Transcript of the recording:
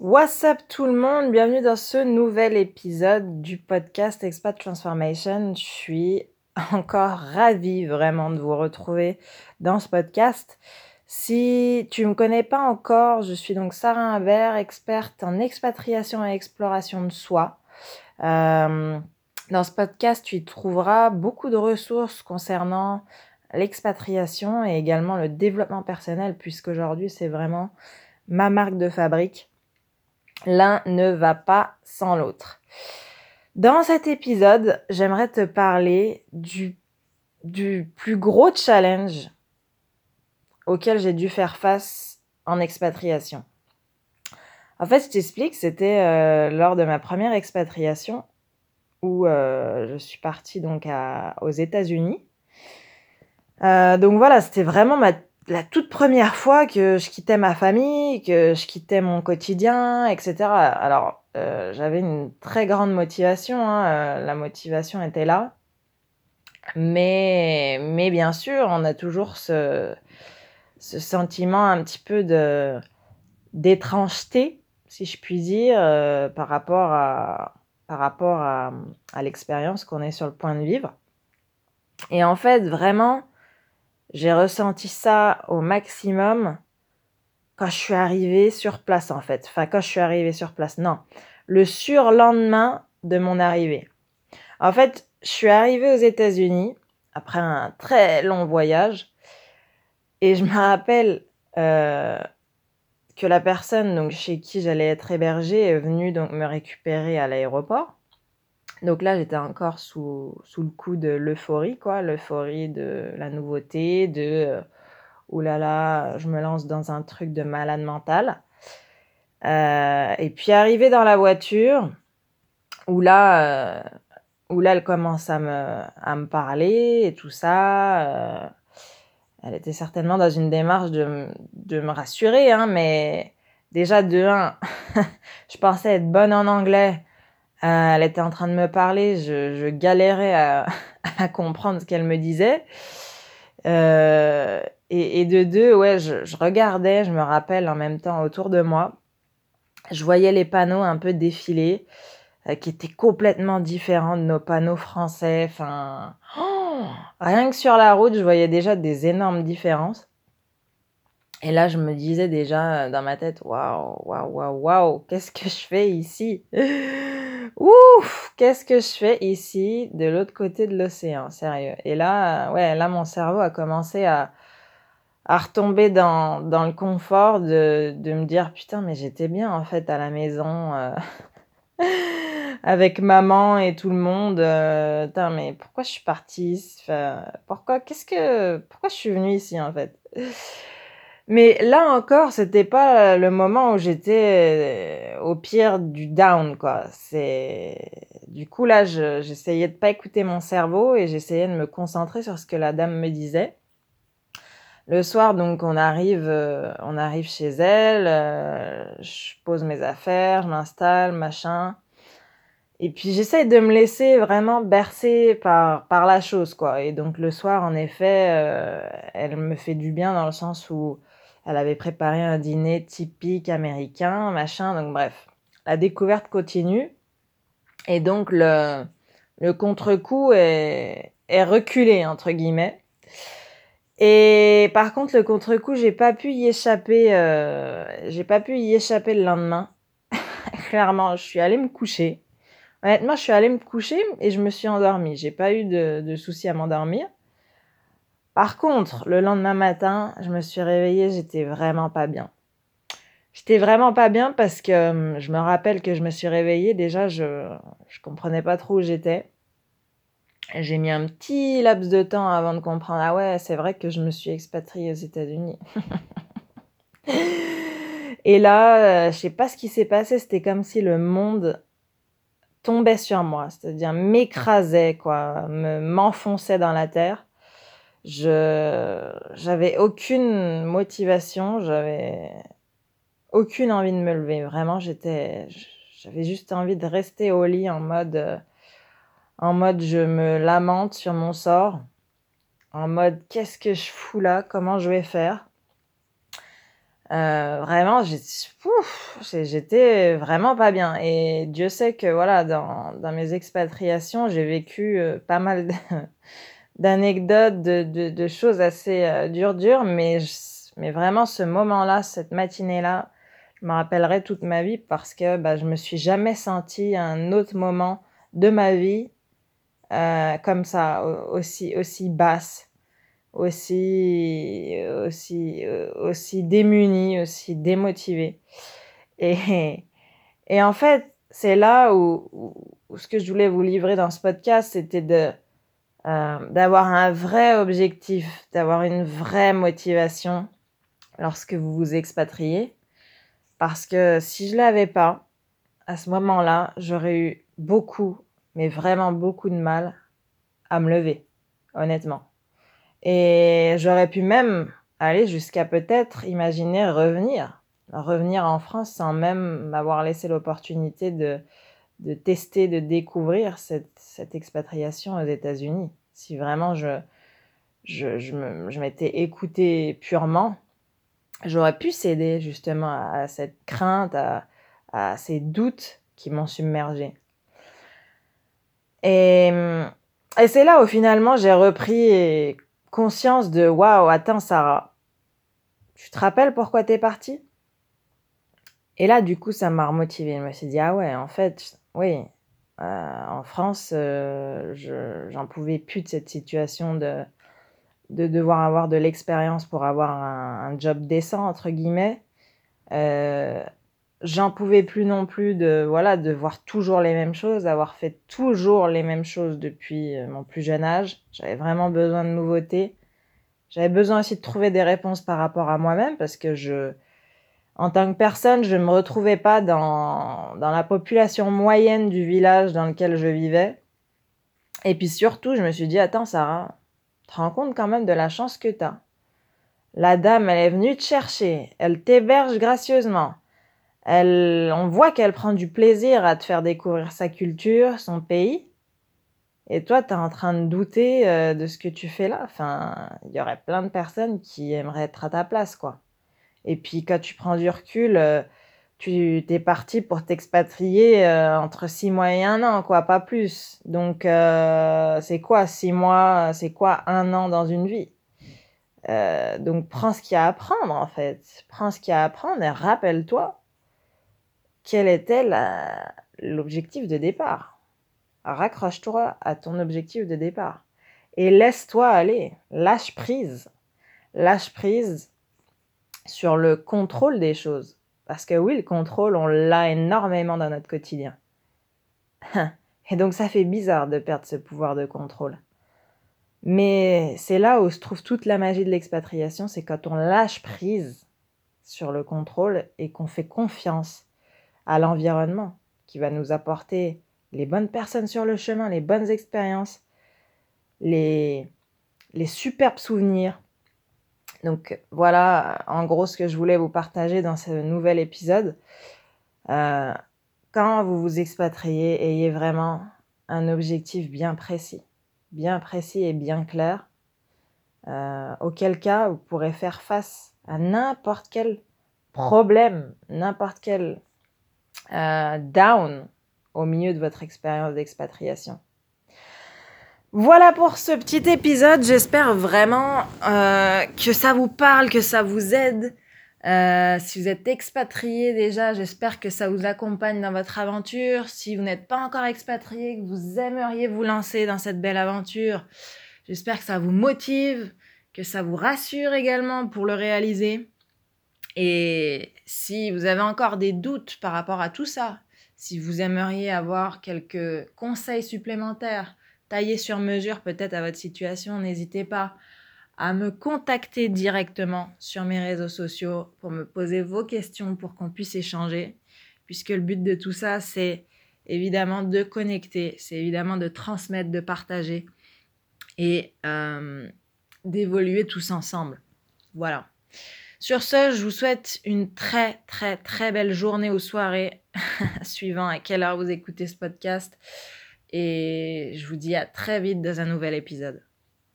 What's up tout le monde, bienvenue dans ce nouvel épisode du podcast Expat Transformation. Je suis encore ravie vraiment de vous retrouver dans ce podcast. Si tu ne me connais pas encore, je suis donc Sarah Imbert, experte en expatriation et exploration de soi. Euh, dans ce podcast, tu y trouveras beaucoup de ressources concernant l'expatriation et également le développement personnel, puisqu'aujourd'hui c'est vraiment ma marque de fabrique. L'un ne va pas sans l'autre. Dans cet épisode, j'aimerais te parler du, plus gros challenge auquel j'ai dû faire face en expatriation. En fait, je t'explique, c'était euh, lors de ma première expatriation où euh, je suis partie donc aux États-Unis. Euh, donc voilà, c'était vraiment ma, la toute première fois que je quittais ma famille, que je quittais mon quotidien, etc. Alors, euh, j'avais une très grande motivation, hein, euh, la motivation était là. Mais, mais bien sûr, on a toujours ce, ce sentiment un petit peu de d'étrangeté, si je puis dire, euh, par rapport à, par rapport à, à l'expérience qu'on est sur le point de vivre. Et en fait, vraiment, j'ai ressenti ça au maximum quand je suis arrivée sur place, en fait. Enfin, quand je suis arrivée sur place, non. Le surlendemain de mon arrivée. En fait, je suis arrivée aux États-Unis après un très long voyage. Et je me rappelle euh, que la personne chez qui j'allais être hébergée est venue donc, me récupérer à l'aéroport. Donc là, j'étais encore sous, sous le coup de l'euphorie, quoi, l'euphorie de la nouveauté, de euh, oulala, je me lance dans un truc de malade mental. Euh, et puis arrivé dans la voiture, où là, euh, où là, elle commence à me, à me parler et tout ça. Euh, elle était certainement dans une démarche de, de me rassurer, hein, mais déjà de un, je pensais être bonne en anglais. Euh, elle était en train de me parler, je, galérais à, comprendre ce qu'elle me disait. Euh, et, de deux, ouais, je, regardais, je me rappelle en même temps autour de moi. Je voyais les panneaux un peu défiler, euh, qui étaient complètement différents de nos panneaux français. Enfin, rien que sur la route, je voyais déjà des énormes différences. Et là, je me disais déjà dans ma tête, waouh, waouh, waouh, waouh, qu'est-ce que je fais ici? Ouf, qu'est-ce que je fais ici de l'autre côté de l'océan, sérieux. Et là, ouais, là, mon cerveau a commencé à, à retomber dans, le confort de, de me dire, putain, mais j'étais bien en fait à la maison. Euh, avec maman et tout le monde. Euh, putain, mais pourquoi je suis partie enfin, Pourquoi Qu'est-ce que Pourquoi je suis venue ici en fait? Mais là encore, c'était pas le moment où j'étais au pire du down, quoi. C'est du coup là, j'essayais de pas écouter mon cerveau et j'essayais de me concentrer sur ce que la dame me disait. Le soir, donc, on arrive, euh, on arrive chez elle. Euh, je pose mes affaires, je m'installe, machin. Et puis j'essaye de me laisser vraiment bercer par, par la chose, quoi. Et donc le soir, en effet, euh, elle me fait du bien dans le sens où elle avait préparé un dîner typique américain, machin. Donc bref, la découverte continue. Et donc le, le contre-coup est, est reculé, entre guillemets. Et par contre, le contre-coup, j'ai pas pu y échapper. Euh, j'ai pas pu y échapper le lendemain. Clairement, je suis allée me coucher. Honnêtement, je suis allée me coucher et je me suis endormie. J'ai pas eu de, de souci à m'endormir. Par contre, le lendemain matin, je me suis réveillée, j'étais vraiment pas bien. J'étais vraiment pas bien parce que hum, je me rappelle que je me suis réveillée, déjà je je comprenais pas trop où j'étais. J'ai mis un petit laps de temps avant de comprendre ah ouais, c'est vrai que je me suis expatriée aux États-Unis. Et là, euh, je sais pas ce qui s'est passé, c'était comme si le monde tombait sur moi, c'est-à-dire m'écrasait quoi, me m'enfonçait dans la terre je j'avais aucune motivation, j'avais aucune envie de me lever. Vraiment, j'étais j'avais juste envie de rester au lit en mode en mode je me lamente sur mon sort, en mode qu'est-ce que je fous là, comment je vais faire. Euh, vraiment, j'étais vraiment pas bien. Et Dieu sait que voilà, dans, dans mes expatriations, j'ai vécu euh, pas mal d'anecdotes, de, de, choses assez euh, dures, dures, mais, mais vraiment ce moment-là, cette matinée-là, je me rappellerai toute ma vie parce que bah, je me suis jamais sentie un autre moment de ma vie euh, comme ça, aussi, aussi basse, aussi, aussi, aussi démunie, aussi démotivée. Et, et en fait, c'est là où, où, ce que je voulais vous livrer dans ce podcast, c'était de euh, d'avoir un vrai objectif, d'avoir une vraie motivation lorsque vous vous expatriez. Parce que si je l'avais pas, à ce moment-là, j'aurais eu beaucoup, mais vraiment beaucoup de mal à me lever, honnêtement. Et j'aurais pu même aller jusqu'à peut-être imaginer revenir, revenir en France sans même m'avoir laissé l'opportunité de, de tester, de découvrir cette, cette expatriation aux États-Unis. Si vraiment je, je, je m'étais écoutée purement, j'aurais pu céder justement à, cette crainte, à, à ces doutes qui m'ont submergé. Et, et c'est là où finalement j'ai repris conscience de waouh, attends Sarah, tu te rappelles pourquoi t'es partie? Et là, du coup, ça m'a remotivée. Je me suis dit, ah ouais, en fait, oui, euh, en France, euh, j'en pouvais plus de cette situation de, de devoir avoir de l'expérience pour avoir un, job décent, entre guillemets. Euh, j'en pouvais plus non plus de voilà de voir toujours les mêmes choses, d'avoir fait toujours les mêmes choses depuis mon plus jeune âge. J'avais vraiment besoin de nouveautés. J'avais besoin aussi de trouver des réponses par rapport à moi-même parce que je en tant que personne, je ne me retrouvais pas dans, dans la population moyenne du village dans lequel je vivais. Et puis surtout, je me suis dit, attends Sarah, te rends compte quand même de la chance que tu as. La dame, elle est venue te chercher, elle t'héberge gracieusement. Elle, on voit qu'elle prend du plaisir à te faire découvrir sa culture, son pays. Et toi, tu es en train de douter euh, de ce que tu fais là. Enfin, il y aurait plein de personnes qui aimeraient être à ta place, quoi. Et puis, quand tu prends du recul, euh, tu t'es parti pour t'expatrier euh, entre six mois et un an, quoi, pas plus. Donc, c'est quoi six mois C'est quoi un an dans une vie? Donc, prends ce qu'il y a à apprendre, en fait. Prends ce qu'il y a à apprendre et rappelle-toi quel était l'objectif de départ. Raccroche-toi à ton objectif de départ. Et laisse-toi aller, lâche prise, lâche prise sur le contrôle des choses. Parce que oui, le contrôle, on l'a énormément dans notre quotidien. Et donc ça fait bizarre de perdre ce pouvoir de contrôle. Mais c'est là où se trouve toute la magie de l'expatriation, c'est quand on lâche prise sur le contrôle et qu'on fait confiance à l'environnement qui va nous apporter les bonnes personnes sur le chemin, les bonnes expériences, les, les superbes souvenirs. Donc voilà en gros ce que je voulais vous partager dans ce nouvel épisode. Euh, quand vous vous expatriez, ayez vraiment un objectif bien précis, bien précis et bien clair, euh, auquel cas vous pourrez faire face à n'importe quel problème, n'importe quel euh, down au milieu de votre expérience d'expatriation. Voilà pour ce petit épisode. J'espère vraiment euh, que ça vous parle, que ça vous aide. Euh, si vous êtes expatrié déjà, j'espère que ça vous accompagne dans votre aventure. Si vous n'êtes pas encore expatrié, que vous aimeriez vous lancer dans cette belle aventure, j'espère que ça vous motive, que ça vous rassure également pour le réaliser. Et si vous avez encore des doutes par rapport à tout ça, si vous aimeriez avoir quelques conseils supplémentaires, taillés sur mesure peut-être à votre situation, n'hésitez pas à me contacter directement sur mes réseaux sociaux pour me poser vos questions pour qu'on puisse échanger, puisque le but de tout ça, c'est évidemment de connecter, c'est évidemment de transmettre, de partager et euh, d'évoluer tous ensemble. Voilà. Sur ce, je vous souhaite une très très très belle journée ou soirée, suivant à quelle heure vous écoutez ce podcast. Et je vous dis à très vite dans un nouvel épisode.